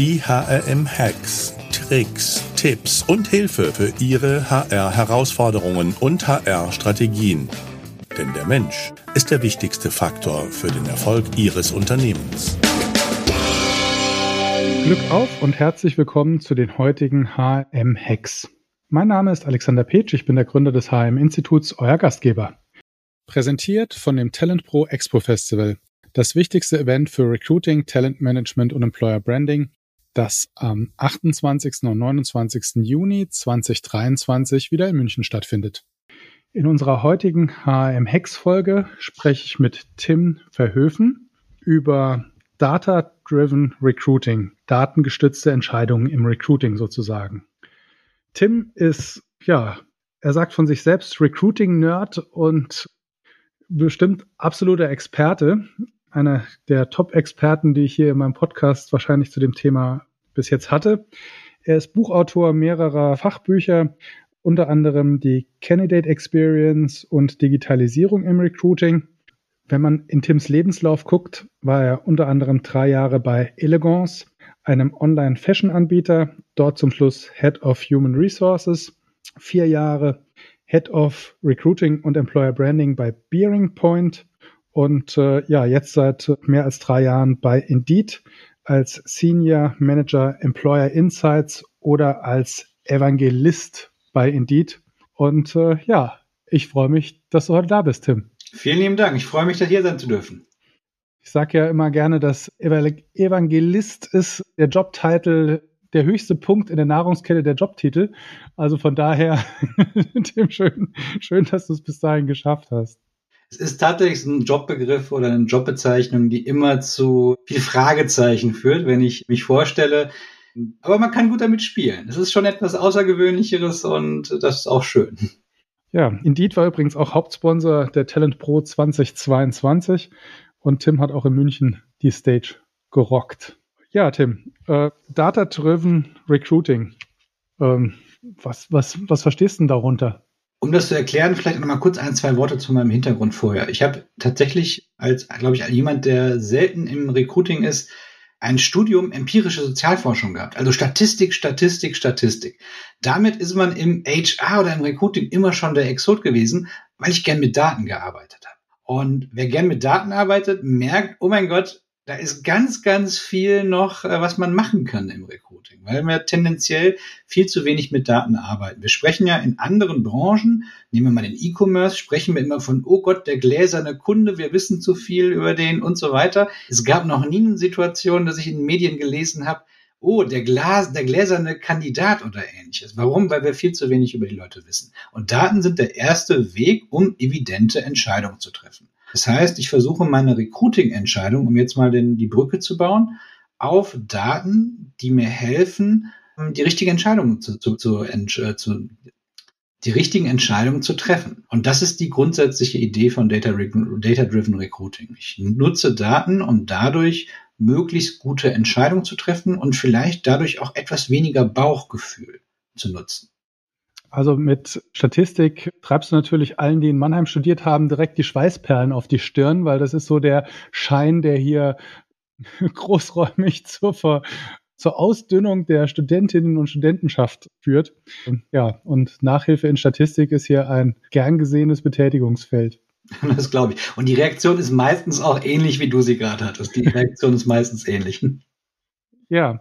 Die HRM-Hacks, Tricks, Tipps und Hilfe für Ihre HR-Herausforderungen und HR-Strategien. Denn der Mensch ist der wichtigste Faktor für den Erfolg Ihres Unternehmens. Glück auf und herzlich willkommen zu den heutigen HRM-Hacks. Mein Name ist Alexander Petsch, ich bin der Gründer des HRM-Instituts, euer Gastgeber. Präsentiert von dem Talent Pro Expo Festival, das wichtigste Event für Recruiting, Talent Management und Employer Branding das am 28. und 29. Juni 2023 wieder in München stattfindet. In unserer heutigen HM Hex Folge spreche ich mit Tim Verhöfen über Data-Driven Recruiting, datengestützte Entscheidungen im Recruiting sozusagen. Tim ist, ja, er sagt von sich selbst Recruiting-Nerd und bestimmt absoluter Experte einer der Top-Experten, die ich hier in meinem Podcast wahrscheinlich zu dem Thema bis jetzt hatte. Er ist Buchautor mehrerer Fachbücher, unter anderem die Candidate Experience und Digitalisierung im Recruiting. Wenn man in Tims Lebenslauf guckt, war er unter anderem drei Jahre bei Elegance, einem Online-Fashion-Anbieter, dort zum Schluss Head of Human Resources, vier Jahre Head of Recruiting und Employer Branding bei Bearing Point und äh, ja, jetzt seit mehr als drei Jahren bei Indeed als Senior Manager Employer Insights oder als Evangelist bei Indeed. Und äh, ja, ich freue mich, dass du heute da bist, Tim. Vielen lieben Dank. Ich freue mich, da hier sein zu dürfen. Ich sage ja immer gerne, dass Evangelist ist der Jobtitel der höchste Punkt in der Nahrungskette der Jobtitel. Also von daher, Tim, schön, schön, dass du es bis dahin geschafft hast. Es ist tatsächlich ein Jobbegriff oder eine Jobbezeichnung, die immer zu viel Fragezeichen führt, wenn ich mich vorstelle. Aber man kann gut damit spielen. Es ist schon etwas Außergewöhnlicheres und das ist auch schön. Ja, Indeed war übrigens auch Hauptsponsor der Talent Pro 2022 und Tim hat auch in München die Stage gerockt. Ja, Tim, äh, Data-Driven Recruiting. Ähm, was, was, was verstehst du denn darunter? Um das zu erklären, vielleicht noch mal kurz ein, zwei Worte zu meinem Hintergrund vorher. Ich habe tatsächlich als, glaube ich, jemand, der selten im Recruiting ist, ein Studium empirische Sozialforschung gehabt. Also Statistik, Statistik, Statistik. Damit ist man im HR oder im Recruiting immer schon der Exot gewesen, weil ich gern mit Daten gearbeitet habe. Und wer gern mit Daten arbeitet, merkt, oh mein Gott, da ist ganz, ganz viel noch, äh, was man machen kann im Recruiting, weil wir tendenziell viel zu wenig mit Daten arbeiten. Wir sprechen ja in anderen Branchen, nehmen wir mal den E-Commerce, sprechen wir immer von, oh Gott, der gläserne Kunde, wir wissen zu viel über den und so weiter. Es gab noch nie eine Situation, dass ich in Medien gelesen habe, oh, der, Glas, der gläserne Kandidat oder ähnliches. Warum? Weil wir viel zu wenig über die Leute wissen. Und Daten sind der erste Weg, um evidente Entscheidungen zu treffen. Das heißt, ich versuche meine Recruiting-Entscheidung, um jetzt mal den, die Brücke zu bauen, auf Daten, die mir helfen, die richtige Entscheidung zu, zu, zu, äh, zu die richtigen Entscheidungen zu treffen. Und das ist die grundsätzliche Idee von Data-Driven Data Recruiting. Ich nutze Daten, um dadurch möglichst gute Entscheidungen zu treffen und vielleicht dadurch auch etwas weniger Bauchgefühl zu nutzen. Also mit Statistik treibst du natürlich allen, die in Mannheim studiert haben, direkt die Schweißperlen auf die Stirn, weil das ist so der Schein, der hier großräumig zur, Ver zur Ausdünnung der Studentinnen und Studentenschaft führt. Ja, und Nachhilfe in Statistik ist hier ein gern gesehenes Betätigungsfeld. Das glaube ich. Und die Reaktion ist meistens auch ähnlich, wie du sie gerade hattest. Die Reaktion ist meistens ähnlich. Ja,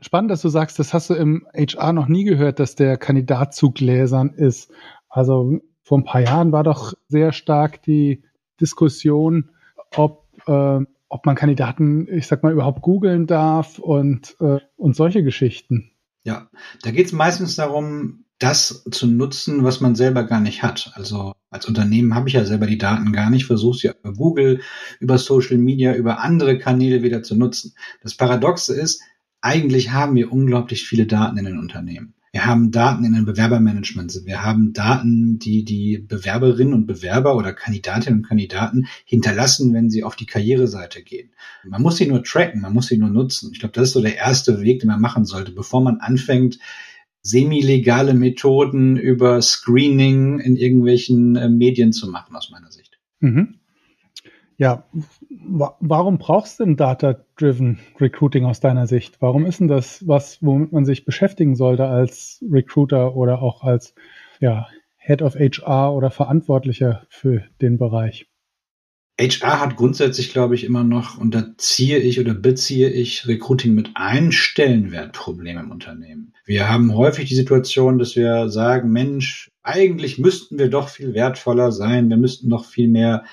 Spannend, dass du sagst, das hast du im HR noch nie gehört, dass der Kandidat zu gläsern ist. Also vor ein paar Jahren war doch sehr stark die Diskussion, ob, äh, ob man Kandidaten, ich sag mal, überhaupt googeln darf und, äh, und solche Geschichten. Ja, da geht es meistens darum, das zu nutzen, was man selber gar nicht hat. Also als Unternehmen habe ich ja selber die Daten gar nicht, versuche sie über Google, über Social Media, über andere Kanäle wieder zu nutzen. Das Paradoxe ist, eigentlich haben wir unglaublich viele Daten in den Unternehmen. Wir haben Daten in den Bewerbermanagement. Wir haben Daten, die die Bewerberinnen und Bewerber oder Kandidatinnen und Kandidaten hinterlassen, wenn sie auf die Karriereseite gehen. Man muss sie nur tracken, man muss sie nur nutzen. Ich glaube, das ist so der erste Weg, den man machen sollte, bevor man anfängt, semi-legale Methoden über Screening in irgendwelchen äh, Medien zu machen, aus meiner Sicht. Mhm. Ja, warum brauchst du denn Data-Driven Recruiting aus deiner Sicht? Warum ist denn das was, womit man sich beschäftigen sollte als Recruiter oder auch als ja, Head of HR oder Verantwortlicher für den Bereich? HR hat grundsätzlich, glaube ich, immer noch, und da ziehe ich oder beziehe ich Recruiting mit ein Stellenwertproblem im Unternehmen. Wir haben häufig die Situation, dass wir sagen, Mensch, eigentlich müssten wir doch viel wertvoller sein, wir müssten doch viel mehr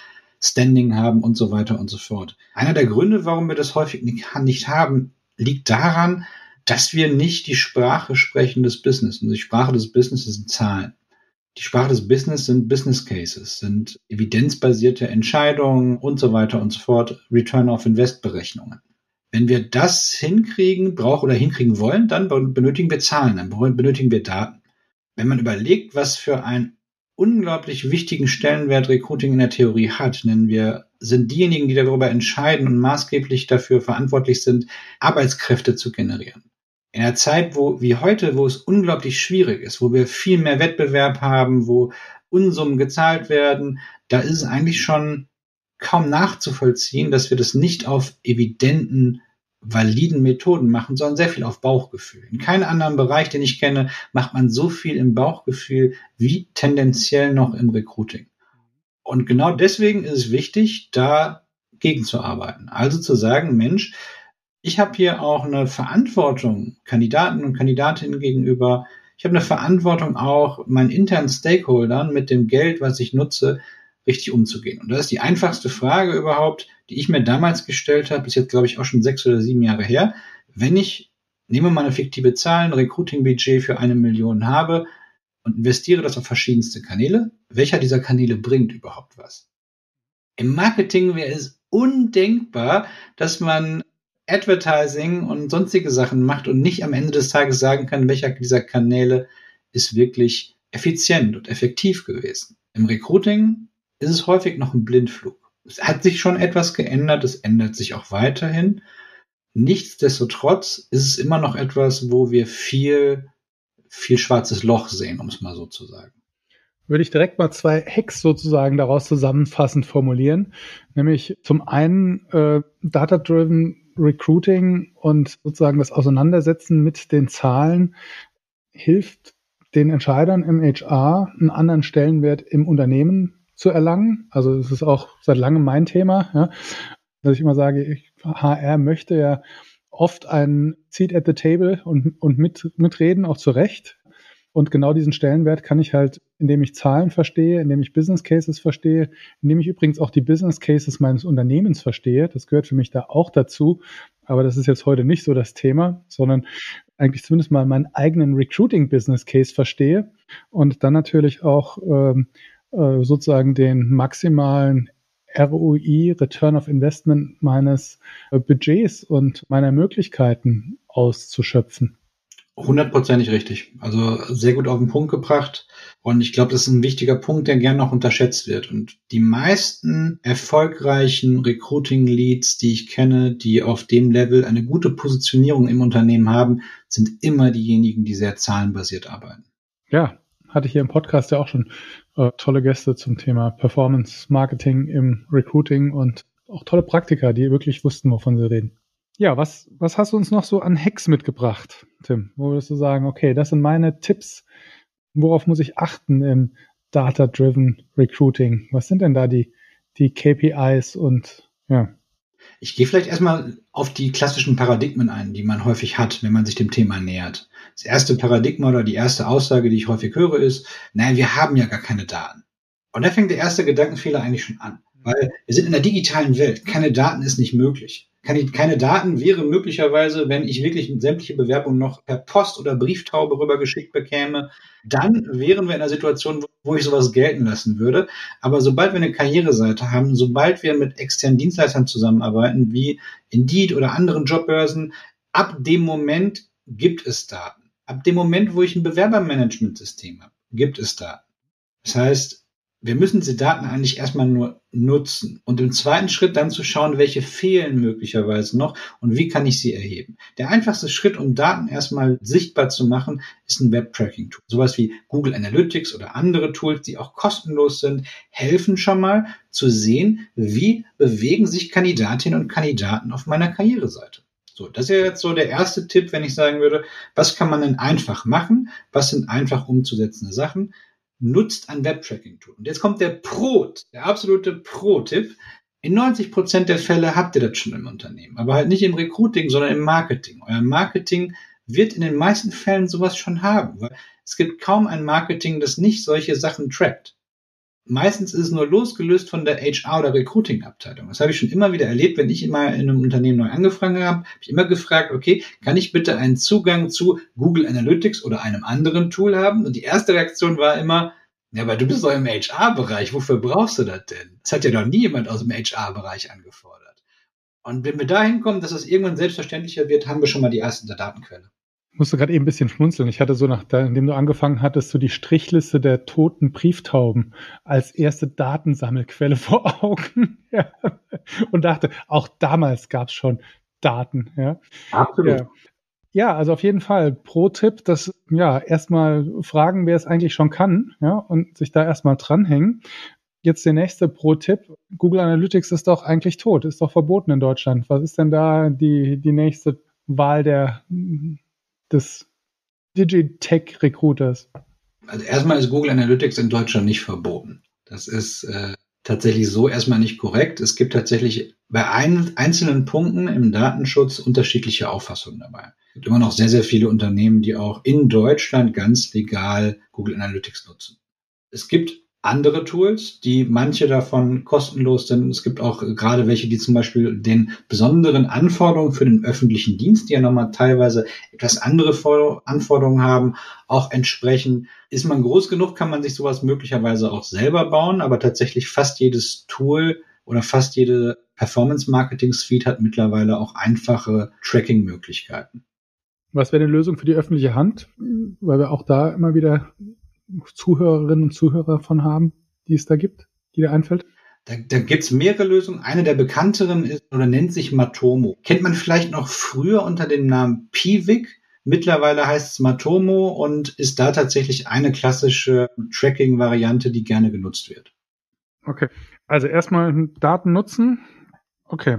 Standing haben und so weiter und so fort. Einer der Gründe, warum wir das häufig nicht haben, liegt daran, dass wir nicht die Sprache sprechen des Business. Und die Sprache des Business sind Zahlen. Die Sprache des Business sind Business Cases, sind evidenzbasierte Entscheidungen und so weiter und so fort, Return of Invest Berechnungen. Wenn wir das hinkriegen, brauchen oder hinkriegen wollen, dann benötigen wir Zahlen, dann benötigen wir Daten. Wenn man überlegt, was für ein unglaublich wichtigen Stellenwert Recruiting in der Theorie hat, nennen wir, sind diejenigen, die darüber entscheiden und maßgeblich dafür verantwortlich sind, Arbeitskräfte zu generieren. In einer Zeit, wo, wie heute, wo es unglaublich schwierig ist, wo wir viel mehr Wettbewerb haben, wo Unsummen gezahlt werden, da ist es eigentlich schon kaum nachzuvollziehen, dass wir das nicht auf evidenten validen Methoden machen, sondern sehr viel auf Bauchgefühl. In keinem anderen Bereich, den ich kenne, macht man so viel im Bauchgefühl wie tendenziell noch im Recruiting. Und genau deswegen ist es wichtig, da gegenzuarbeiten. Also zu sagen, Mensch, ich habe hier auch eine Verantwortung Kandidaten und Kandidatinnen gegenüber. Ich habe eine Verantwortung auch meinen internen Stakeholdern mit dem Geld, was ich nutze, richtig umzugehen. Und das ist die einfachste Frage überhaupt, die ich mir damals gestellt habe, ist jetzt glaube ich auch schon sechs oder sieben Jahre her. Wenn ich, nehme mal eine fiktive Zahl, ein Recruiting-Budget für eine Million habe und investiere das auf verschiedenste Kanäle, welcher dieser Kanäle bringt überhaupt was? Im Marketing wäre es undenkbar, dass man Advertising und sonstige Sachen macht und nicht am Ende des Tages sagen kann, welcher dieser Kanäle ist wirklich effizient und effektiv gewesen. Im Recruiting ist es häufig noch ein Blindflug. Es hat sich schon etwas geändert, es ändert sich auch weiterhin. Nichtsdestotrotz ist es immer noch etwas, wo wir viel, viel schwarzes Loch sehen, um es mal so zu sagen. Würde ich direkt mal zwei Hacks sozusagen daraus zusammenfassend formulieren. Nämlich zum einen äh, Data-Driven Recruiting und sozusagen das Auseinandersetzen mit den Zahlen hilft den Entscheidern im HR einen anderen Stellenwert im Unternehmen zu erlangen. Also es ist auch seit langem mein Thema, ja, dass ich immer sage, ich, HR möchte ja oft ein Seat at the Table und, und mit, mitreden, auch zu Recht. Und genau diesen Stellenwert kann ich halt, indem ich Zahlen verstehe, indem ich Business Cases verstehe, indem ich übrigens auch die Business Cases meines Unternehmens verstehe. Das gehört für mich da auch dazu. Aber das ist jetzt heute nicht so das Thema, sondern eigentlich zumindest mal meinen eigenen Recruiting Business Case verstehe und dann natürlich auch ähm, äh, sozusagen den maximalen ROI, Return of Investment meines äh, Budgets und meiner Möglichkeiten auszuschöpfen. Hundertprozentig richtig. Also sehr gut auf den Punkt gebracht. Und ich glaube, das ist ein wichtiger Punkt, der gern noch unterschätzt wird. Und die meisten erfolgreichen Recruiting-Leads, die ich kenne, die auf dem Level eine gute Positionierung im Unternehmen haben, sind immer diejenigen, die sehr zahlenbasiert arbeiten. Ja, hatte ich hier im Podcast ja auch schon äh, tolle Gäste zum Thema Performance Marketing im Recruiting und auch tolle Praktiker, die wirklich wussten, wovon sie reden. Ja, was, was hast du uns noch so an Hacks mitgebracht, Tim? Wo würdest du sagen, okay, das sind meine Tipps, worauf muss ich achten im Data-Driven Recruiting? Was sind denn da die, die KPIs und ja? Ich gehe vielleicht erstmal auf die klassischen Paradigmen ein, die man häufig hat, wenn man sich dem Thema nähert. Das erste Paradigma oder die erste Aussage, die ich häufig höre, ist, naja, wir haben ja gar keine Daten. Und da fängt der erste Gedankenfehler eigentlich schon an. Weil wir sind in der digitalen Welt. Keine Daten ist nicht möglich. Keine, keine Daten wäre möglicherweise, wenn ich wirklich sämtliche Bewerbungen noch per Post oder Brieftaube rübergeschickt bekäme, dann wären wir in einer Situation, wo ich sowas gelten lassen würde. Aber sobald wir eine Karriereseite haben, sobald wir mit externen Dienstleistern zusammenarbeiten, wie Indeed oder anderen Jobbörsen, ab dem Moment gibt es Daten. Ab dem Moment, wo ich ein Bewerbermanagementsystem habe, gibt es Daten. Das heißt, wir müssen diese Daten eigentlich erstmal nur nutzen und im zweiten Schritt dann zu schauen, welche fehlen möglicherweise noch und wie kann ich sie erheben. Der einfachste Schritt, um Daten erstmal sichtbar zu machen, ist ein Web-Tracking-Tool. Sowas wie Google Analytics oder andere Tools, die auch kostenlos sind, helfen schon mal zu sehen, wie bewegen sich Kandidatinnen und Kandidaten auf meiner Karriereseite. So, das ist ja jetzt so der erste Tipp, wenn ich sagen würde, was kann man denn einfach machen? Was sind einfach umzusetzende Sachen? Nutzt ein Web-Tracking-Tool. Und jetzt kommt der Pro, der absolute Pro-Tipp. In 90 Prozent der Fälle habt ihr das schon im Unternehmen, aber halt nicht im Recruiting, sondern im Marketing. Euer Marketing wird in den meisten Fällen sowas schon haben, weil es gibt kaum ein Marketing, das nicht solche Sachen trackt. Meistens ist es nur losgelöst von der HR- oder Recruiting-Abteilung. Das habe ich schon immer wieder erlebt, wenn ich immer in einem Unternehmen neu angefangen habe, habe ich immer gefragt, okay, kann ich bitte einen Zugang zu Google Analytics oder einem anderen Tool haben? Und die erste Reaktion war immer, ja, aber du bist doch im HR-Bereich, wofür brauchst du das denn? Das hat ja noch nie jemand aus dem HR-Bereich angefordert. Und wenn wir dahin kommen, dass es irgendwann selbstverständlicher wird, haben wir schon mal die erste Datenquelle. Musste gerade eben ein bisschen schmunzeln. Ich hatte so nach, indem du angefangen hattest, so die Strichliste der toten Brieftauben als erste Datensammelquelle vor Augen. ja. Und dachte, auch damals gab es schon Daten. Ja. Absolut. Ja. ja. also auf jeden Fall Pro-Tipp, dass ja erstmal fragen, wer es eigentlich schon kann, ja, und sich da erstmal dranhängen. Jetzt der nächste Pro-Tipp. Google Analytics ist doch eigentlich tot, ist doch verboten in Deutschland. Was ist denn da die, die nächste Wahl der des Digitech-Recruiters? Also erstmal ist Google Analytics in Deutschland nicht verboten. Das ist äh, tatsächlich so erstmal nicht korrekt. Es gibt tatsächlich bei ein, einzelnen Punkten im Datenschutz unterschiedliche Auffassungen dabei. Es gibt immer noch sehr, sehr viele Unternehmen, die auch in Deutschland ganz legal Google Analytics nutzen. Es gibt andere Tools, die manche davon kostenlos sind. Es gibt auch gerade welche, die zum Beispiel den besonderen Anforderungen für den öffentlichen Dienst, die ja nochmal teilweise etwas andere Anforderungen haben, auch entsprechen. Ist man groß genug, kann man sich sowas möglicherweise auch selber bauen, aber tatsächlich fast jedes Tool oder fast jede Performance Marketing Suite hat mittlerweile auch einfache Tracking-Möglichkeiten. Was wäre eine Lösung für die öffentliche Hand? Weil wir auch da immer wieder Zuhörerinnen und Zuhörer von haben, die es da gibt, die dir einfällt? Da, da gibt's mehrere Lösungen. Eine der bekannteren ist oder nennt sich Matomo. Kennt man vielleicht noch früher unter dem Namen Piwik. Mittlerweile heißt es Matomo und ist da tatsächlich eine klassische Tracking-Variante, die gerne genutzt wird. Okay, also erstmal Daten nutzen. Okay,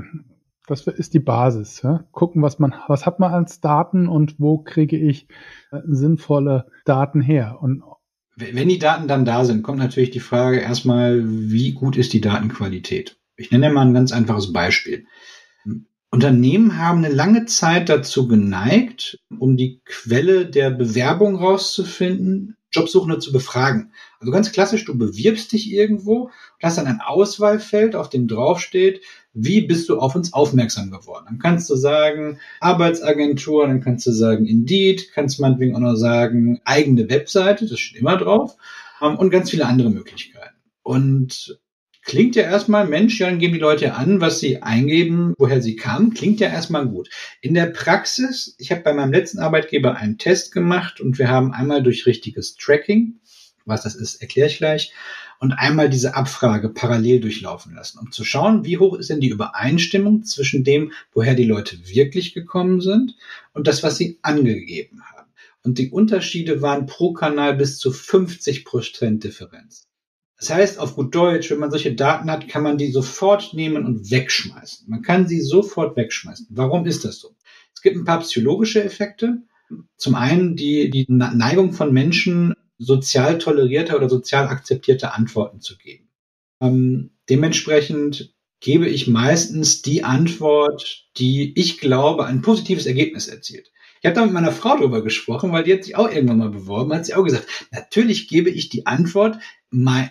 das ist die Basis. Ja? Gucken, was man, was hat man als Daten und wo kriege ich äh, sinnvolle Daten her? Und wenn die Daten dann da sind, kommt natürlich die Frage erstmal, wie gut ist die Datenqualität? Ich nenne mal ein ganz einfaches Beispiel. Unternehmen haben eine lange Zeit dazu geneigt, um die Quelle der Bewerbung rauszufinden, Jobsuchende zu befragen. Also ganz klassisch, du bewirbst dich irgendwo hast dann ein Auswahlfeld, auf dem draufsteht, wie bist du auf uns aufmerksam geworden? Dann kannst du sagen, Arbeitsagentur, dann kannst du sagen, Indeed, kannst meinetwegen auch noch sagen, eigene Webseite, das steht immer drauf, ähm, und ganz viele andere Möglichkeiten. Und klingt ja erstmal, Mensch, ja, dann geben die Leute an, was sie eingeben, woher sie kamen, klingt ja erstmal gut. In der Praxis, ich habe bei meinem letzten Arbeitgeber einen Test gemacht und wir haben einmal durch richtiges Tracking, was das ist, erkläre ich gleich, und einmal diese Abfrage parallel durchlaufen lassen, um zu schauen, wie hoch ist denn die Übereinstimmung zwischen dem, woher die Leute wirklich gekommen sind und das, was sie angegeben haben. Und die Unterschiede waren pro Kanal bis zu 50 Prozent Differenz. Das heißt, auf gut Deutsch, wenn man solche Daten hat, kann man die sofort nehmen und wegschmeißen. Man kann sie sofort wegschmeißen. Warum ist das so? Es gibt ein paar psychologische Effekte. Zum einen die, die Neigung von Menschen, sozial tolerierte oder sozial akzeptierte Antworten zu geben. Ähm, dementsprechend gebe ich meistens die Antwort, die ich glaube ein positives Ergebnis erzielt. Ich habe da mit meiner Frau drüber gesprochen, weil die hat sich auch irgendwann mal beworben, hat sie auch gesagt, natürlich gebe ich die Antwort,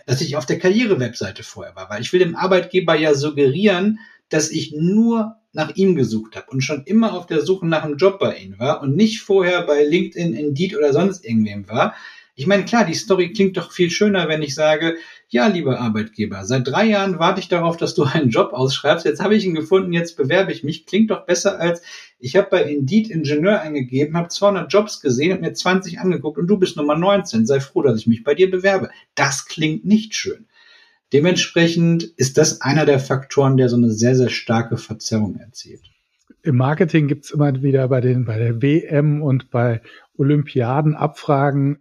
dass ich auf der Karriere-Webseite vorher war, weil ich will dem Arbeitgeber ja suggerieren, dass ich nur nach ihm gesucht habe und schon immer auf der Suche nach einem Job bei ihm war und nicht vorher bei LinkedIn, Indeed oder sonst irgendwem war, ich meine, klar, die Story klingt doch viel schöner, wenn ich sage, ja, lieber Arbeitgeber, seit drei Jahren warte ich darauf, dass du einen Job ausschreibst. Jetzt habe ich ihn gefunden, jetzt bewerbe ich mich. Klingt doch besser als, ich habe bei Indeed Ingenieur eingegeben, habe 200 Jobs gesehen, habe mir 20 angeguckt und du bist Nummer 19. Sei froh, dass ich mich bei dir bewerbe. Das klingt nicht schön. Dementsprechend ist das einer der Faktoren, der so eine sehr, sehr starke Verzerrung erzielt. Im Marketing gibt's immer wieder bei den, bei der WM und bei Olympiaden Abfragen,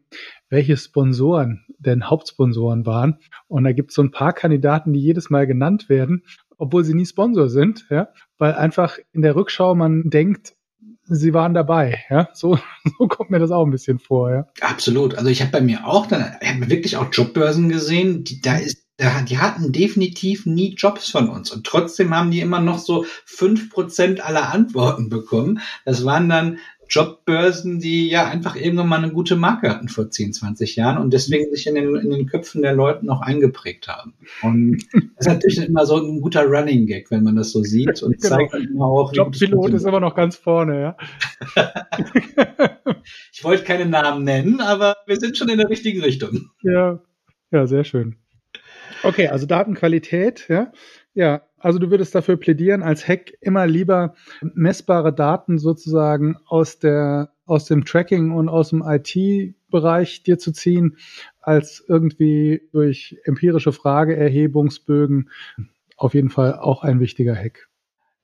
welche Sponsoren denn Hauptsponsoren waren. Und da gibt's so ein paar Kandidaten, die jedes Mal genannt werden, obwohl sie nie Sponsor sind, ja, weil einfach in der Rückschau man denkt, sie waren dabei. Ja, so, so kommt mir das auch ein bisschen vor. Ja. Absolut. Also ich habe bei mir auch dann, ich habe wirklich auch Jobbörsen gesehen. Die, da ist, die hatten definitiv nie Jobs von uns und trotzdem haben die immer noch so fünf Prozent aller Antworten bekommen. Das waren dann Jobbörsen, die ja einfach irgendwann mal eine gute Marke hatten vor 10, 20 Jahren und deswegen sich in den, in den Köpfen der Leute noch eingeprägt haben. Und das ist natürlich immer so ein guter Running Gag, wenn man das so sieht und genau. zeigt immer auch. Jobpilot ist immer noch ganz vorne, ja. ich wollte keine Namen nennen, aber wir sind schon in der richtigen Richtung. Ja, ja, sehr schön. Okay, also Datenqualität, ja. Ja, also du würdest dafür plädieren, als Hack immer lieber messbare Daten sozusagen aus der, aus dem Tracking und aus dem IT-Bereich dir zu ziehen, als irgendwie durch empirische Frageerhebungsbögen. Auf jeden Fall auch ein wichtiger Hack.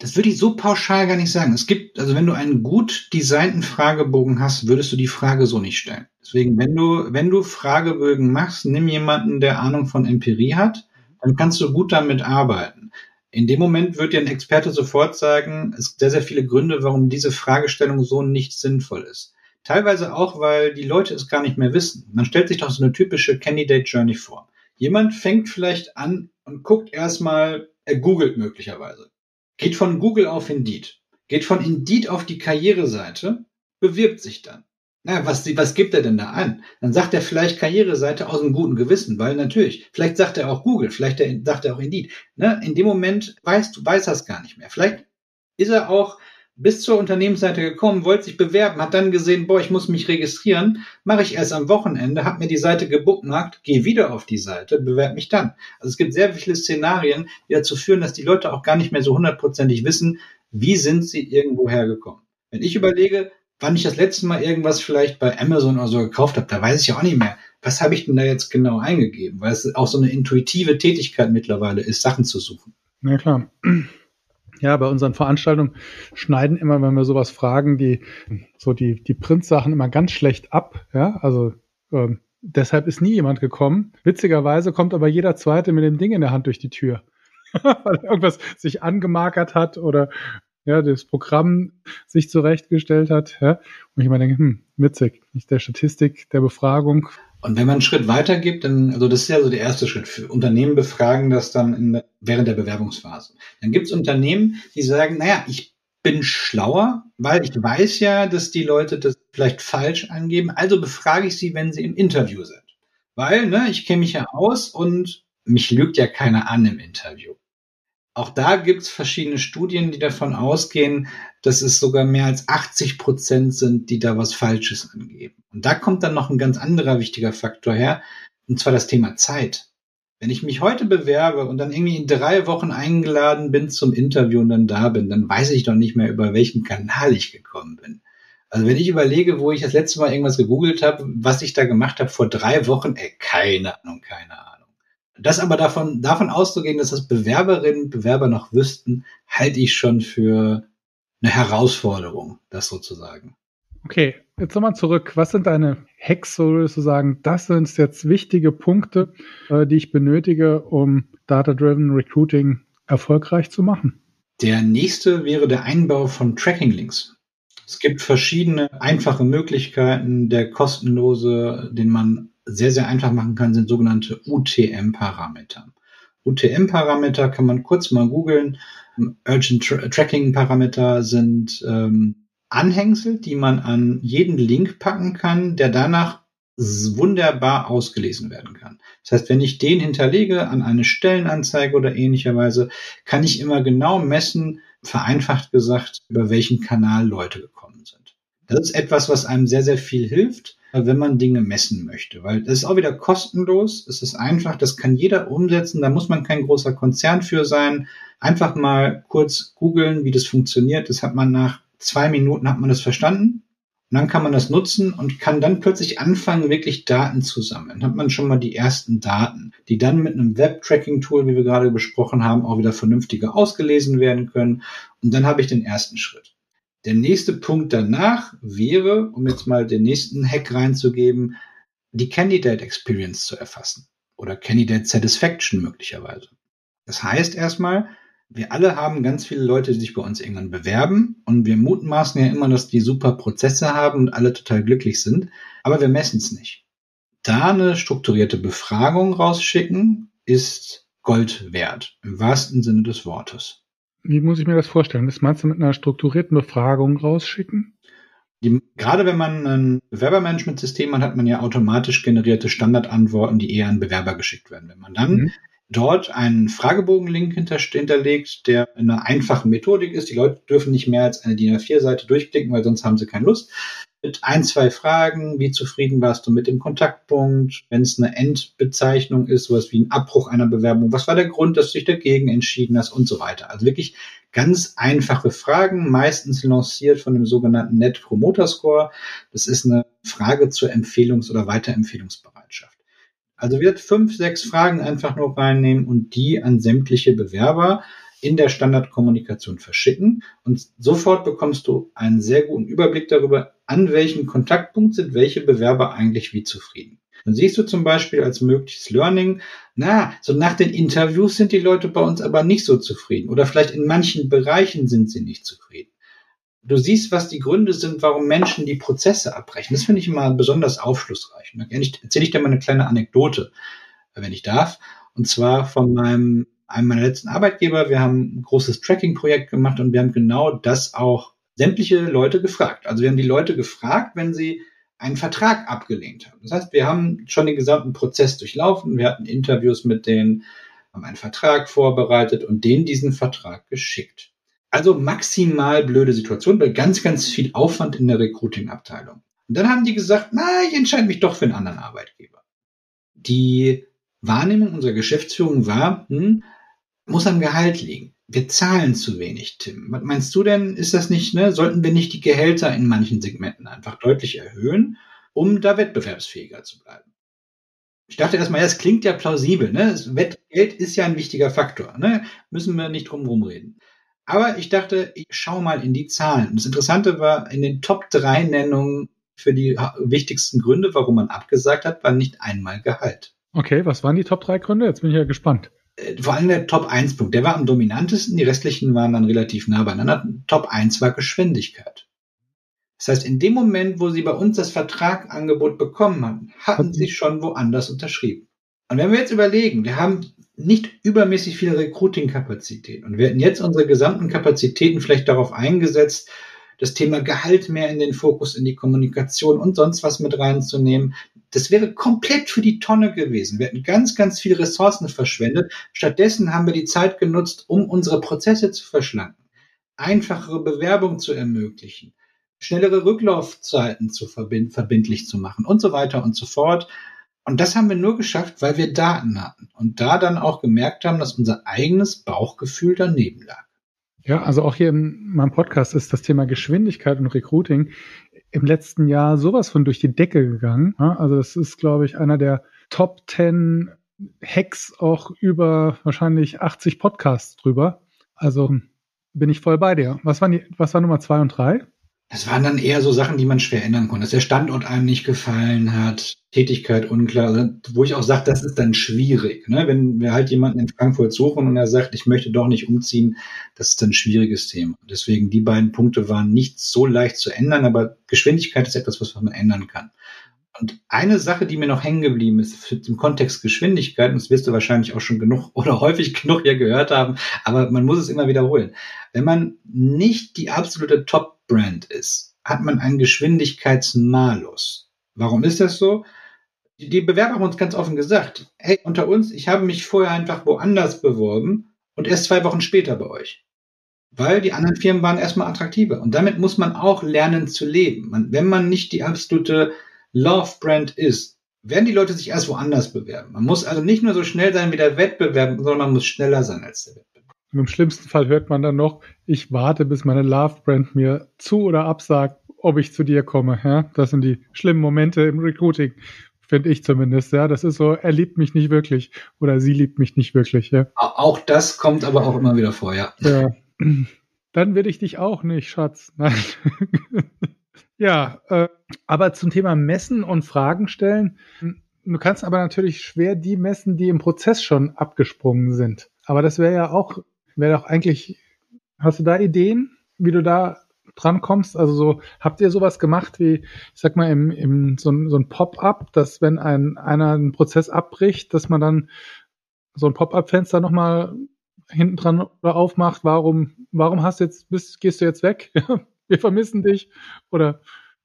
Das würde ich so pauschal gar nicht sagen. Es gibt, also wenn du einen gut designten Fragebogen hast, würdest du die Frage so nicht stellen. Deswegen, wenn du, wenn du Fragebögen machst, nimm jemanden, der Ahnung von Empirie hat, dann kannst du gut damit arbeiten. In dem Moment wird dir ein Experte sofort sagen, es gibt sehr, sehr viele Gründe, warum diese Fragestellung so nicht sinnvoll ist. Teilweise auch, weil die Leute es gar nicht mehr wissen. Man stellt sich doch so eine typische Candidate Journey vor. Jemand fängt vielleicht an und guckt erstmal, er googelt möglicherweise. Geht von Google auf Indeed. Geht von Indeed auf die Karriereseite, bewirbt sich dann. Na, was, was gibt er denn da an? Dann sagt er vielleicht Karriereseite aus einem guten Gewissen, weil natürlich, vielleicht sagt er auch Google, vielleicht sagt er auch Indeed. Ne? In dem Moment weißt du, weiß er es gar nicht mehr. Vielleicht ist er auch bis zur Unternehmensseite gekommen, wollte sich bewerben, hat dann gesehen, boah, ich muss mich registrieren, mache ich erst am Wochenende, habe mir die Seite gebookmarkt, gehe wieder auf die Seite, bewerbe mich dann. Also es gibt sehr viele Szenarien, die dazu führen, dass die Leute auch gar nicht mehr so hundertprozentig wissen, wie sind sie irgendwo hergekommen. Wenn ich überlege, wann ich das letzte Mal irgendwas vielleicht bei Amazon oder so gekauft habe, da weiß ich ja auch nicht mehr, was habe ich denn da jetzt genau eingegeben, weil es auch so eine intuitive Tätigkeit mittlerweile ist, Sachen zu suchen. Ja, klar. Ja, bei unseren Veranstaltungen schneiden immer, wenn wir sowas fragen, die so die die Printsachen immer ganz schlecht ab. Ja, also ähm, deshalb ist nie jemand gekommen. Witzigerweise kommt aber jeder Zweite mit dem Ding in der Hand durch die Tür, weil irgendwas sich angemarkert hat oder ja, das Programm sich zurechtgestellt hat. Ja? Und ich immer denke, hm, witzig, nicht der Statistik, der Befragung. Und wenn man einen Schritt weiter gibt, dann, also das ist ja so der erste Schritt. Für Unternehmen befragen das dann in, während der Bewerbungsphase. Dann gibt es Unternehmen, die sagen, naja, ich bin schlauer, weil ich weiß ja, dass die Leute das vielleicht falsch angeben. Also befrage ich sie, wenn sie im Interview sind. Weil, ne, ich kenne mich ja aus und mich lügt ja keiner an im Interview. Auch da gibt es verschiedene Studien, die davon ausgehen, dass es sogar mehr als 80 Prozent sind, die da was Falsches angeben. Und da kommt dann noch ein ganz anderer wichtiger Faktor her, und zwar das Thema Zeit. Wenn ich mich heute bewerbe und dann irgendwie in drei Wochen eingeladen bin zum Interview und dann da bin, dann weiß ich doch nicht mehr, über welchen Kanal ich gekommen bin. Also wenn ich überlege, wo ich das letzte Mal irgendwas gegoogelt habe, was ich da gemacht habe vor drei Wochen, ey, keine Ahnung, keine Ahnung. Das aber davon, davon auszugehen, dass das Bewerberinnen und Bewerber noch wüssten, halte ich schon für eine Herausforderung, das sozusagen. Okay, jetzt nochmal zurück. Was sind deine Hacks, sozusagen? Das sind jetzt wichtige Punkte, äh, die ich benötige, um Data-Driven Recruiting erfolgreich zu machen. Der nächste wäre der Einbau von Tracking-Links. Es gibt verschiedene einfache Möglichkeiten. Der kostenlose, den man sehr, sehr einfach machen kann, sind sogenannte UTM-Parameter. UTM-Parameter kann man kurz mal googeln. Urgent Tra Tracking-Parameter sind ähm, Anhängsel, die man an jeden Link packen kann, der danach wunderbar ausgelesen werden kann. Das heißt, wenn ich den hinterlege an eine Stellenanzeige oder ähnlicherweise, kann ich immer genau messen, vereinfacht gesagt, über welchen Kanal Leute gekommen sind. Das ist etwas, was einem sehr, sehr viel hilft, wenn man Dinge messen möchte, weil das ist auch wieder kostenlos, es ist einfach, das kann jeder umsetzen, da muss man kein großer Konzern für sein. Einfach mal kurz googeln, wie das funktioniert, das hat man nach zwei Minuten hat man das verstanden Und dann kann man das nutzen und kann dann plötzlich anfangen, wirklich Daten zu sammeln. Hat man schon mal die ersten Daten, die dann mit einem Web-Tracking-Tool, wie wir gerade besprochen haben, auch wieder vernünftiger ausgelesen werden können. Und dann habe ich den ersten Schritt. Der nächste Punkt danach wäre, um jetzt mal den nächsten Hack reinzugeben, die Candidate Experience zu erfassen oder Candidate Satisfaction möglicherweise. Das heißt erstmal, wir alle haben ganz viele Leute, die sich bei uns irgendwann bewerben und wir mutmaßen ja immer, dass die super Prozesse haben und alle total glücklich sind, aber wir messen es nicht. Da eine strukturierte Befragung rausschicken, ist Gold wert, im wahrsten Sinne des Wortes. Wie muss ich mir das vorstellen? Das meinst du mit einer strukturierten Befragung rausschicken? Die, gerade wenn man ein Bewerbermanagementsystem hat, hat man ja automatisch generierte Standardantworten, die eher an Bewerber geschickt werden. Wenn man dann mhm dort einen Fragebogen-Link hinterlegt, der in einer einfachen Methodik ist. Die Leute dürfen nicht mehr als eine DIN A4-Seite durchklicken, weil sonst haben sie keine Lust. Mit ein, zwei Fragen, wie zufrieden warst du mit dem Kontaktpunkt, wenn es eine Endbezeichnung ist, sowas wie ein Abbruch einer Bewerbung, was war der Grund, dass du dich dagegen entschieden hast und so weiter. Also wirklich ganz einfache Fragen, meistens lanciert von dem sogenannten Net Promoter Score. Das ist eine Frage zur Empfehlungs- oder Weiterempfehlungsbereitschaft. Also wird fünf, sechs Fragen einfach nur reinnehmen und die an sämtliche Bewerber in der Standardkommunikation verschicken. Und sofort bekommst du einen sehr guten Überblick darüber, an welchem Kontaktpunkt sind welche Bewerber eigentlich wie zufrieden. Dann siehst du zum Beispiel als mögliches Learning, na, so nach den Interviews sind die Leute bei uns aber nicht so zufrieden. Oder vielleicht in manchen Bereichen sind sie nicht zufrieden du siehst, was die Gründe sind, warum Menschen die Prozesse abbrechen. Das finde ich immer besonders aufschlussreich. Und dann erzähle ich dir mal eine kleine Anekdote, wenn ich darf. Und zwar von meinem, einem meiner letzten Arbeitgeber. Wir haben ein großes Tracking-Projekt gemacht und wir haben genau das auch sämtliche Leute gefragt. Also wir haben die Leute gefragt, wenn sie einen Vertrag abgelehnt haben. Das heißt, wir haben schon den gesamten Prozess durchlaufen. Wir hatten Interviews mit denen, haben einen Vertrag vorbereitet und denen diesen Vertrag geschickt. Also maximal blöde Situation, weil ganz, ganz viel Aufwand in der Recruiting-Abteilung. Und dann haben die gesagt, na, ich entscheide mich doch für einen anderen Arbeitgeber. Die Wahrnehmung unserer Geschäftsführung war, hm, muss am Gehalt liegen. Wir zahlen zu wenig, Tim. Was meinst du denn, ist das nicht, ne? Sollten wir nicht die Gehälter in manchen Segmenten einfach deutlich erhöhen, um da wettbewerbsfähiger zu bleiben? Ich dachte erstmal, ja, das klingt ja plausibel, ne? Geld ist ja ein wichtiger Faktor, ne? Müssen wir nicht drum reden. Aber ich dachte, ich schau mal in die Zahlen. Das Interessante war, in den Top 3 Nennungen für die wichtigsten Gründe, warum man abgesagt hat, war nicht einmal Gehalt. Okay, was waren die Top 3 Gründe? Jetzt bin ich ja gespannt. Äh, vor allem der Top 1 Punkt, der war am dominantesten, die restlichen waren dann relativ nah beieinander. Top 1 war Geschwindigkeit. Das heißt, in dem Moment, wo sie bei uns das Vertragangebot bekommen haben, hatten sie schon woanders unterschrieben. Und wenn wir jetzt überlegen, wir haben nicht übermäßig viel Recruiting-Kapazität. Und wir hätten jetzt unsere gesamten Kapazitäten vielleicht darauf eingesetzt, das Thema Gehalt mehr in den Fokus, in die Kommunikation und sonst was mit reinzunehmen. Das wäre komplett für die Tonne gewesen. Wir hätten ganz, ganz viele Ressourcen verschwendet. Stattdessen haben wir die Zeit genutzt, um unsere Prozesse zu verschlanken, einfachere Bewerbung zu ermöglichen, schnellere Rücklaufzeiten zu verbind verbindlich zu machen und so weiter und so fort. Und das haben wir nur geschafft, weil wir Daten hatten und da dann auch gemerkt haben, dass unser eigenes Bauchgefühl daneben lag. Ja, also auch hier in meinem Podcast ist das Thema Geschwindigkeit und Recruiting im letzten Jahr sowas von durch die Decke gegangen. Also das ist, glaube ich, einer der Top 10 Hacks auch über wahrscheinlich 80 Podcasts drüber. Also bin ich voll bei dir. Was waren die, was war Nummer zwei und drei? Das waren dann eher so Sachen, die man schwer ändern konnte. Dass der Standort einem nicht gefallen hat, Tätigkeit unklar, also, wo ich auch sage, das ist dann schwierig. Ne? Wenn wir halt jemanden in Frankfurt suchen und er sagt, ich möchte doch nicht umziehen, das ist dann ein schwieriges Thema. Deswegen die beiden Punkte waren nicht so leicht zu ändern, aber Geschwindigkeit ist etwas, was man ändern kann. Und eine Sache, die mir noch hängen geblieben ist im Kontext Geschwindigkeit, und das wirst du wahrscheinlich auch schon genug oder häufig genug hier gehört haben, aber man muss es immer wiederholen. Wenn man nicht die absolute Top-Brand ist, hat man einen Geschwindigkeitsmalus. Warum ist das so? Die Bewerber haben uns ganz offen gesagt, hey, unter uns, ich habe mich vorher einfach woanders beworben und erst zwei Wochen später bei euch. Weil die anderen Firmen waren erstmal attraktiver. Und damit muss man auch lernen zu leben. Man, wenn man nicht die absolute Love-Brand ist, werden die Leute sich erst woanders bewerben. Man muss also nicht nur so schnell sein wie der Wettbewerb, sondern man muss schneller sein als der Wettbewerb. Und Im schlimmsten Fall hört man dann noch, ich warte, bis meine Love-Brand mir zu oder absagt ob ich zu dir komme. Ja, das sind die schlimmen Momente im Recruiting, finde ich zumindest. Ja, das ist so, er liebt mich nicht wirklich oder sie liebt mich nicht wirklich. Ja. Auch das kommt aber auch immer wieder vor, ja. ja. Dann will ich dich auch nicht, Schatz. Nein. ja, äh, aber zum Thema Messen und Fragen stellen. Du kannst aber natürlich schwer die messen, die im Prozess schon abgesprungen sind. Aber das wäre ja auch, wäre doch eigentlich, hast du da Ideen, wie du da dran kommst? Also so, habt ihr sowas gemacht wie, ich sag mal, im, im, so, so ein Pop-up, dass wenn ein, einer einen Prozess abbricht, dass man dann so ein Pop-up-Fenster nochmal hinten dran oder aufmacht, warum, warum hast du jetzt, bist, gehst du jetzt weg? Wir vermissen dich oder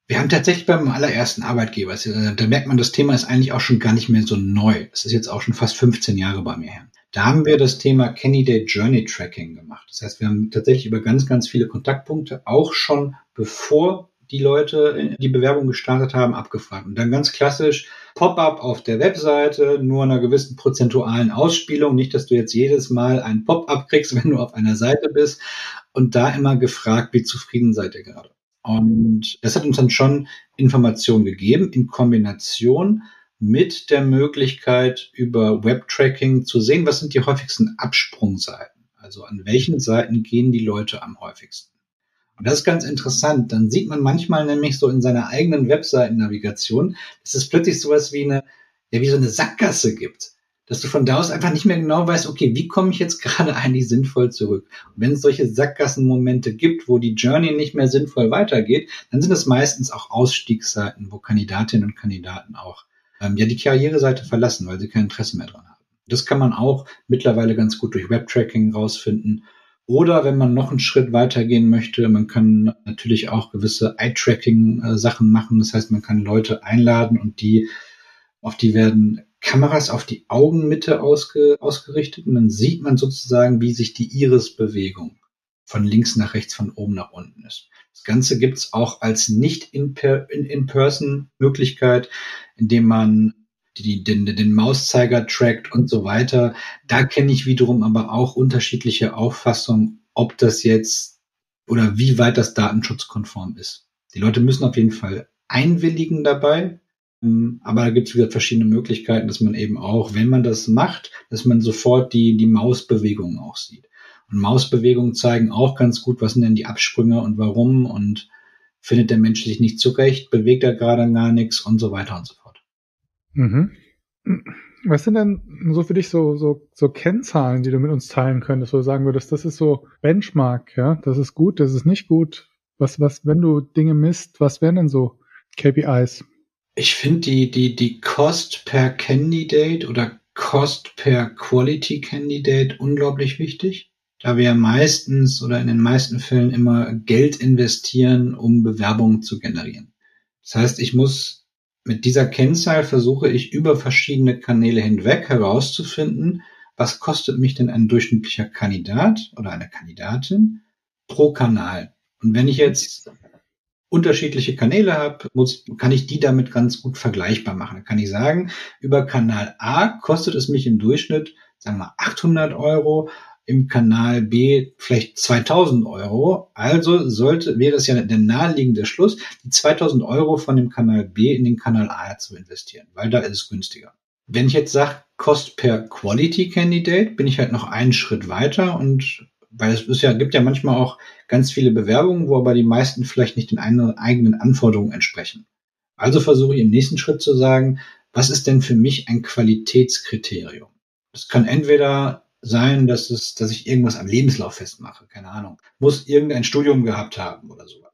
wir haben tatsächlich beim allerersten Arbeitgeber, da merkt man, das Thema ist eigentlich auch schon gar nicht mehr so neu. Es ist jetzt auch schon fast 15 Jahre bei mir her. Da haben wir das Thema Candidate Journey Tracking gemacht. Das heißt, wir haben tatsächlich über ganz, ganz viele Kontaktpunkte auch schon bevor die Leute die Bewerbung gestartet haben, abgefragt. Und dann ganz klassisch Pop-up auf der Webseite, nur einer gewissen prozentualen Ausspielung. Nicht, dass du jetzt jedes Mal ein Pop-up kriegst, wenn du auf einer Seite bist. Und da immer gefragt, wie zufrieden seid ihr gerade? Und das hat uns dann schon Informationen gegeben in Kombination mit der Möglichkeit, über Webtracking zu sehen, was sind die häufigsten Absprungseiten. Also an welchen Seiten gehen die Leute am häufigsten. Und das ist ganz interessant. Dann sieht man manchmal nämlich so in seiner eigenen Webseitennavigation, dass es plötzlich sowas wie eine, ja, wie so eine Sackgasse gibt dass du von da aus einfach nicht mehr genau weißt, okay, wie komme ich jetzt gerade eigentlich sinnvoll zurück? Und wenn es solche Sackgassenmomente gibt, wo die Journey nicht mehr sinnvoll weitergeht, dann sind es meistens auch Ausstiegsseiten, wo Kandidatinnen und Kandidaten auch ähm, ja die Karriereseite verlassen, weil sie kein Interesse mehr dran haben. Das kann man auch mittlerweile ganz gut durch Webtracking rausfinden. Oder wenn man noch einen Schritt weitergehen möchte, man kann natürlich auch gewisse Eye-Tracking-Sachen äh, machen. Das heißt, man kann Leute einladen und die, auf die werden Kameras auf die Augenmitte ausge, ausgerichtet und dann sieht man sozusagen, wie sich die Irisbewegung von links nach rechts, von oben nach unten ist. Das Ganze gibt's auch als nicht in-person-Möglichkeit, in indem man die, den, den Mauszeiger trackt und so weiter. Da kenne ich wiederum aber auch unterschiedliche Auffassungen, ob das jetzt oder wie weit das datenschutzkonform ist. Die Leute müssen auf jeden Fall einwilligen dabei, ähm, aber da gibt es wieder verschiedene Möglichkeiten, dass man eben auch, wenn man das macht, dass man sofort die, die Mausbewegungen auch sieht. Und Mausbewegungen zeigen auch ganz gut, was sind denn die Absprünge und warum und findet der Mensch sich nicht zurecht, bewegt er gerade gar nichts und so weiter und so fort. Mhm. Was sind denn so für dich so, so, so Kennzahlen, die du mit uns teilen könntest, wo du sagen würdest, das ist so Benchmark, ja, das ist gut, das ist nicht gut. Was, was, wenn du Dinge misst, was wären denn so KPIs? Ich finde die, die, die Cost per Candidate oder Cost per Quality Candidate unglaublich wichtig, da wir meistens oder in den meisten Fällen immer Geld investieren, um Bewerbungen zu generieren. Das heißt, ich muss mit dieser Kennzahl versuche ich über verschiedene Kanäle hinweg herauszufinden, was kostet mich denn ein durchschnittlicher Kandidat oder eine Kandidatin pro Kanal. Und wenn ich jetzt unterschiedliche Kanäle habe, muss, kann ich die damit ganz gut vergleichbar machen. Da kann ich sagen, über Kanal A kostet es mich im Durchschnitt, sagen wir 800 Euro, im Kanal B vielleicht 2000 Euro. Also sollte, wäre es ja der naheliegende Schluss, die 2000 Euro von dem Kanal B in den Kanal A zu investieren, weil da ist es günstiger. Wenn ich jetzt sage, Cost per Quality Candidate, bin ich halt noch einen Schritt weiter und weil es ist ja, gibt ja manchmal auch ganz viele Bewerbungen, wo aber die meisten vielleicht nicht den eigenen Anforderungen entsprechen. Also versuche ich im nächsten Schritt zu sagen, was ist denn für mich ein Qualitätskriterium? Das kann entweder sein, dass es, dass ich irgendwas am Lebenslauf festmache, keine Ahnung, muss irgendein Studium gehabt haben oder sowas.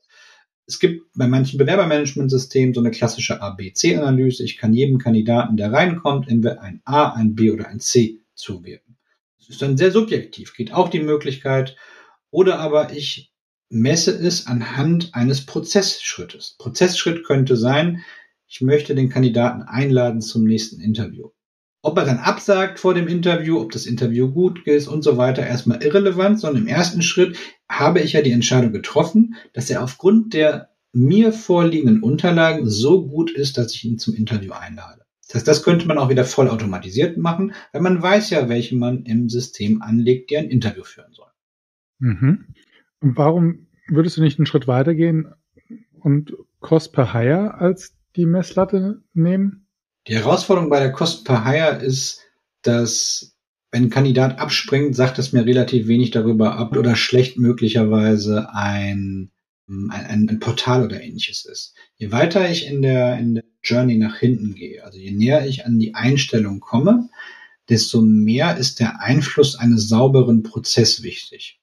Es gibt bei manchen Bewerbermanagementsystemen so eine klassische ABC-Analyse. Ich kann jedem Kandidaten, der reinkommt, entweder ein A, ein B oder ein C zuwirken ist dann sehr subjektiv, geht auch die Möglichkeit. Oder aber ich messe es anhand eines Prozessschrittes. Prozessschritt könnte sein, ich möchte den Kandidaten einladen zum nächsten Interview. Ob er dann absagt vor dem Interview, ob das Interview gut ist und so weiter, erstmal irrelevant, sondern im ersten Schritt habe ich ja die Entscheidung getroffen, dass er aufgrund der mir vorliegenden Unterlagen so gut ist, dass ich ihn zum Interview einlade. Das heißt, das könnte man auch wieder vollautomatisiert machen, weil man weiß ja, welche man im System anlegt, die ein Interview führen soll. Mhm. Und warum würdest du nicht einen Schritt weitergehen und Cost per Hire als die Messlatte nehmen? Die Herausforderung bei der Cost per Hire ist, dass wenn ein Kandidat abspringt, sagt es mir relativ wenig darüber ab oder schlecht möglicherweise ein, ein, ein Portal oder ähnliches ist. Je weiter ich in der, in der Journey nach hinten gehe, also je näher ich an die Einstellung komme, desto mehr ist der Einfluss eines sauberen Prozesses wichtig.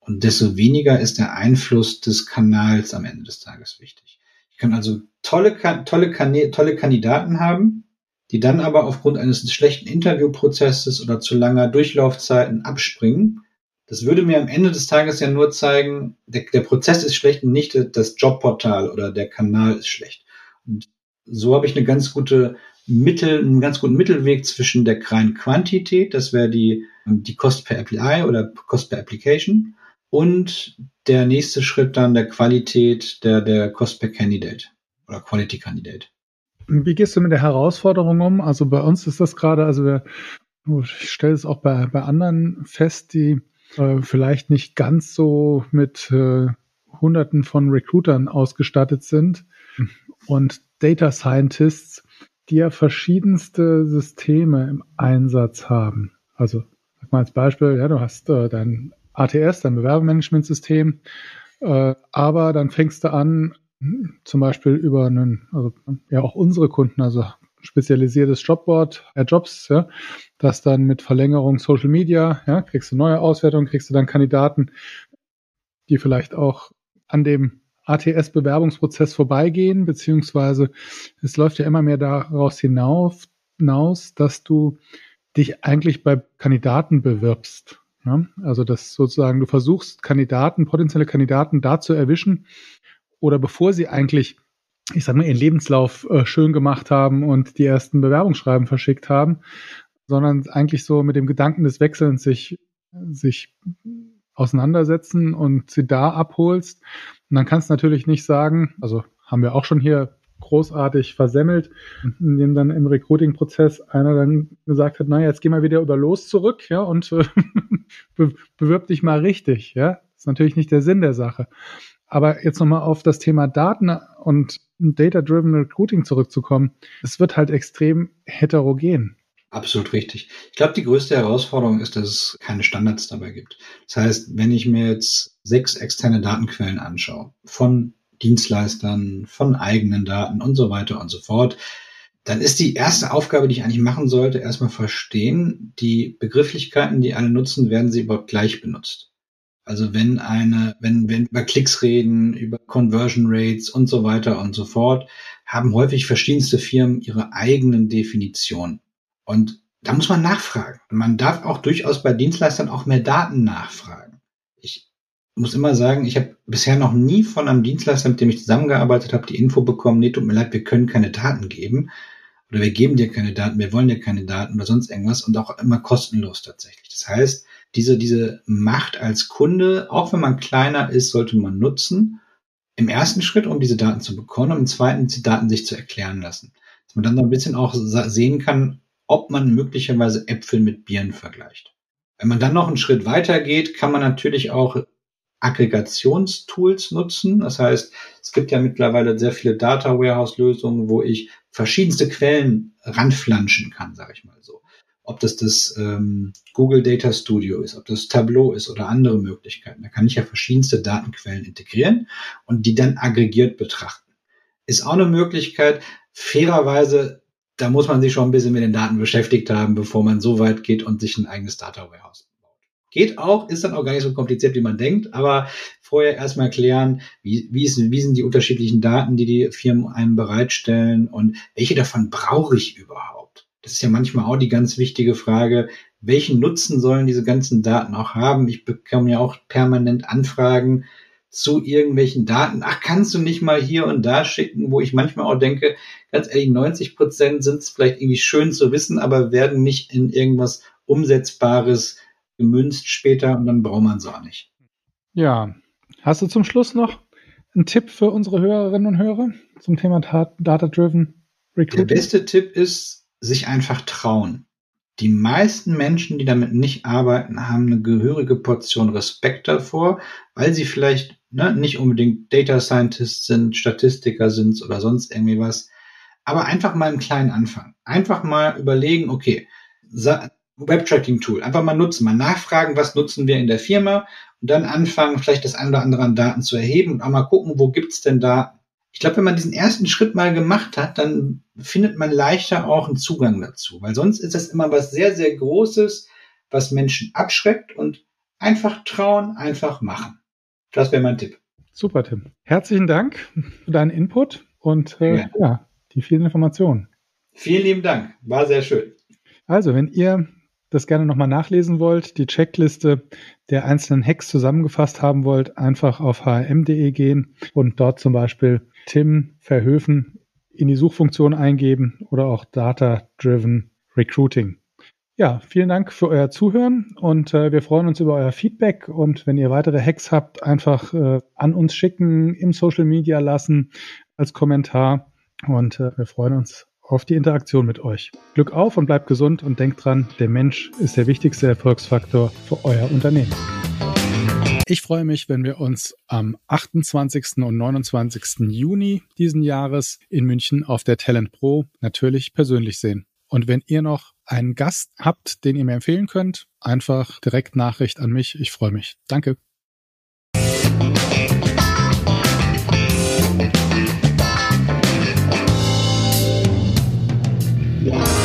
Und desto weniger ist der Einfluss des Kanals am Ende des Tages wichtig. Ich kann also tolle, tolle, tolle Kandidaten haben, die dann aber aufgrund eines schlechten Interviewprozesses oder zu langer Durchlaufzeiten abspringen. Das würde mir am Ende des Tages ja nur zeigen, der, der Prozess ist schlecht und nicht das Jobportal oder der Kanal ist schlecht. Und so habe ich eine ganz gute Mittel, einen ganz guten Mittelweg zwischen der reinen Quantität, das wäre die, die Cost per API oder Cost per Application, und der nächste Schritt dann der Qualität der, der Cost per Candidate oder Quality Candidate. Wie gehst du mit der Herausforderung um? Also bei uns ist das gerade, also wir, ich stelle es auch bei, bei anderen fest, die äh, vielleicht nicht ganz so mit äh, Hunderten von Recruitern ausgestattet sind und Data Scientists, die ja verschiedenste Systeme im Einsatz haben. Also sag mal als Beispiel, ja, du hast äh, dein ATS, dein Bewerbermanagementsystem, äh, aber dann fängst du an, zum Beispiel über einen, also ja auch unsere Kunden, also spezialisiertes Jobboard, Air Jobs, ja, das dann mit Verlängerung Social Media, ja, kriegst du neue Auswertungen, kriegst du dann Kandidaten, die vielleicht auch an dem ATS-Bewerbungsprozess vorbeigehen, beziehungsweise es läuft ja immer mehr daraus hinauf, hinaus, dass du dich eigentlich bei Kandidaten bewirbst. Ja? Also dass sozusagen du versuchst, Kandidaten, potenzielle Kandidaten da zu erwischen, oder bevor sie eigentlich, ich sag mal, ihren Lebenslauf äh, schön gemacht haben und die ersten Bewerbungsschreiben verschickt haben, sondern eigentlich so mit dem Gedanken des Wechselns sich, sich auseinandersetzen und sie da abholst. Und dann kannst du natürlich nicht sagen, also haben wir auch schon hier großartig versemmelt, indem dann im Recruiting-Prozess einer dann gesagt hat, naja, jetzt geh mal wieder über Los zurück, ja, und äh, be bewirb dich mal richtig, ja. Das ist natürlich nicht der Sinn der Sache. Aber jetzt nochmal auf das Thema Daten und Data-Driven Recruiting zurückzukommen. Es wird halt extrem heterogen. Absolut richtig. Ich glaube, die größte Herausforderung ist, dass es keine Standards dabei gibt. Das heißt, wenn ich mir jetzt sechs externe Datenquellen anschaue, von Dienstleistern, von eigenen Daten und so weiter und so fort, dann ist die erste Aufgabe, die ich eigentlich machen sollte, erstmal verstehen, die Begrifflichkeiten, die alle nutzen, werden sie überhaupt gleich benutzt. Also wenn eine, wenn wenn über Klicks reden, über Conversion Rates und so weiter und so fort, haben häufig verschiedenste Firmen ihre eigenen Definitionen. Und da muss man nachfragen. Man darf auch durchaus bei Dienstleistern auch mehr Daten nachfragen. Ich muss immer sagen, ich habe bisher noch nie von einem Dienstleister, mit dem ich zusammengearbeitet habe, die Info bekommen, nee, tut mir leid, wir können keine Daten geben. Oder wir geben dir keine Daten, wir wollen dir keine Daten oder sonst irgendwas und auch immer kostenlos tatsächlich. Das heißt, diese, diese Macht als Kunde, auch wenn man kleiner ist, sollte man nutzen. Im ersten Schritt, um diese Daten zu bekommen, und im zweiten, die Daten sich zu erklären lassen. Dass man dann so ein bisschen auch sehen kann, ob man möglicherweise Äpfel mit Bieren vergleicht. Wenn man dann noch einen Schritt weiter geht, kann man natürlich auch Aggregationstools nutzen. Das heißt, es gibt ja mittlerweile sehr viele Data Warehouse Lösungen, wo ich verschiedenste Quellen ranflanschen kann, sage ich mal so ob das das ähm, Google Data Studio ist, ob das Tableau ist oder andere Möglichkeiten. Da kann ich ja verschiedenste Datenquellen integrieren und die dann aggregiert betrachten. Ist auch eine Möglichkeit. Fairerweise, da muss man sich schon ein bisschen mit den Daten beschäftigt haben, bevor man so weit geht und sich ein eigenes Data Warehouse. Geht auch, ist dann auch gar nicht so kompliziert, wie man denkt, aber vorher erstmal klären, wie, wie, ist, wie sind die unterschiedlichen Daten, die die Firmen einem bereitstellen und welche davon brauche ich überhaupt? Das ist ja manchmal auch die ganz wichtige Frage, welchen Nutzen sollen diese ganzen Daten auch haben? Ich bekomme ja auch permanent Anfragen zu irgendwelchen Daten. Ach, kannst du nicht mal hier und da schicken, wo ich manchmal auch denke, ganz ehrlich, 90 Prozent sind es vielleicht irgendwie schön zu wissen, aber werden nicht in irgendwas Umsetzbares gemünzt später und dann braucht man es auch nicht. Ja. Hast du zum Schluss noch einen Tipp für unsere Hörerinnen und Hörer zum Thema Data-Driven Recruiting? Der beste Tipp ist, sich einfach trauen. Die meisten Menschen, die damit nicht arbeiten, haben eine gehörige Portion Respekt davor, weil sie vielleicht ne, nicht unbedingt Data Scientists sind, Statistiker sind oder sonst irgendwie was, aber einfach mal im Kleinen anfangen. Einfach mal überlegen, okay, Web-Tracking-Tool, einfach mal nutzen, mal nachfragen, was nutzen wir in der Firma und dann anfangen, vielleicht das ein oder andere an Daten zu erheben und auch mal gucken, wo gibt's denn da. Ich glaube, wenn man diesen ersten Schritt mal gemacht hat, dann findet man leichter auch einen Zugang dazu, weil sonst ist das immer was sehr, sehr Großes, was Menschen abschreckt und einfach trauen, einfach machen. Das wäre mein Tipp. Super, Tim. Herzlichen Dank für deinen Input und äh, ja. ja, die vielen Informationen. Vielen lieben Dank. War sehr schön. Also, wenn ihr das gerne nochmal nachlesen wollt, die Checkliste der einzelnen Hacks zusammengefasst haben wollt, einfach auf hm.de gehen und dort zum Beispiel Tim Verhöfen in die Suchfunktion eingeben oder auch Data Driven Recruiting. Ja, vielen Dank für euer Zuhören und äh, wir freuen uns über euer Feedback und wenn ihr weitere Hacks habt, einfach äh, an uns schicken, im Social Media lassen als Kommentar und äh, wir freuen uns auf die Interaktion mit euch. Glück auf und bleibt gesund und denkt dran, der Mensch ist der wichtigste Erfolgsfaktor für euer Unternehmen. Ich freue mich, wenn wir uns am 28. und 29. Juni diesen Jahres in München auf der Talent Pro natürlich persönlich sehen. Und wenn ihr noch einen Gast habt, den ihr mir empfehlen könnt, einfach direkt Nachricht an mich. Ich freue mich. Danke. Yeah.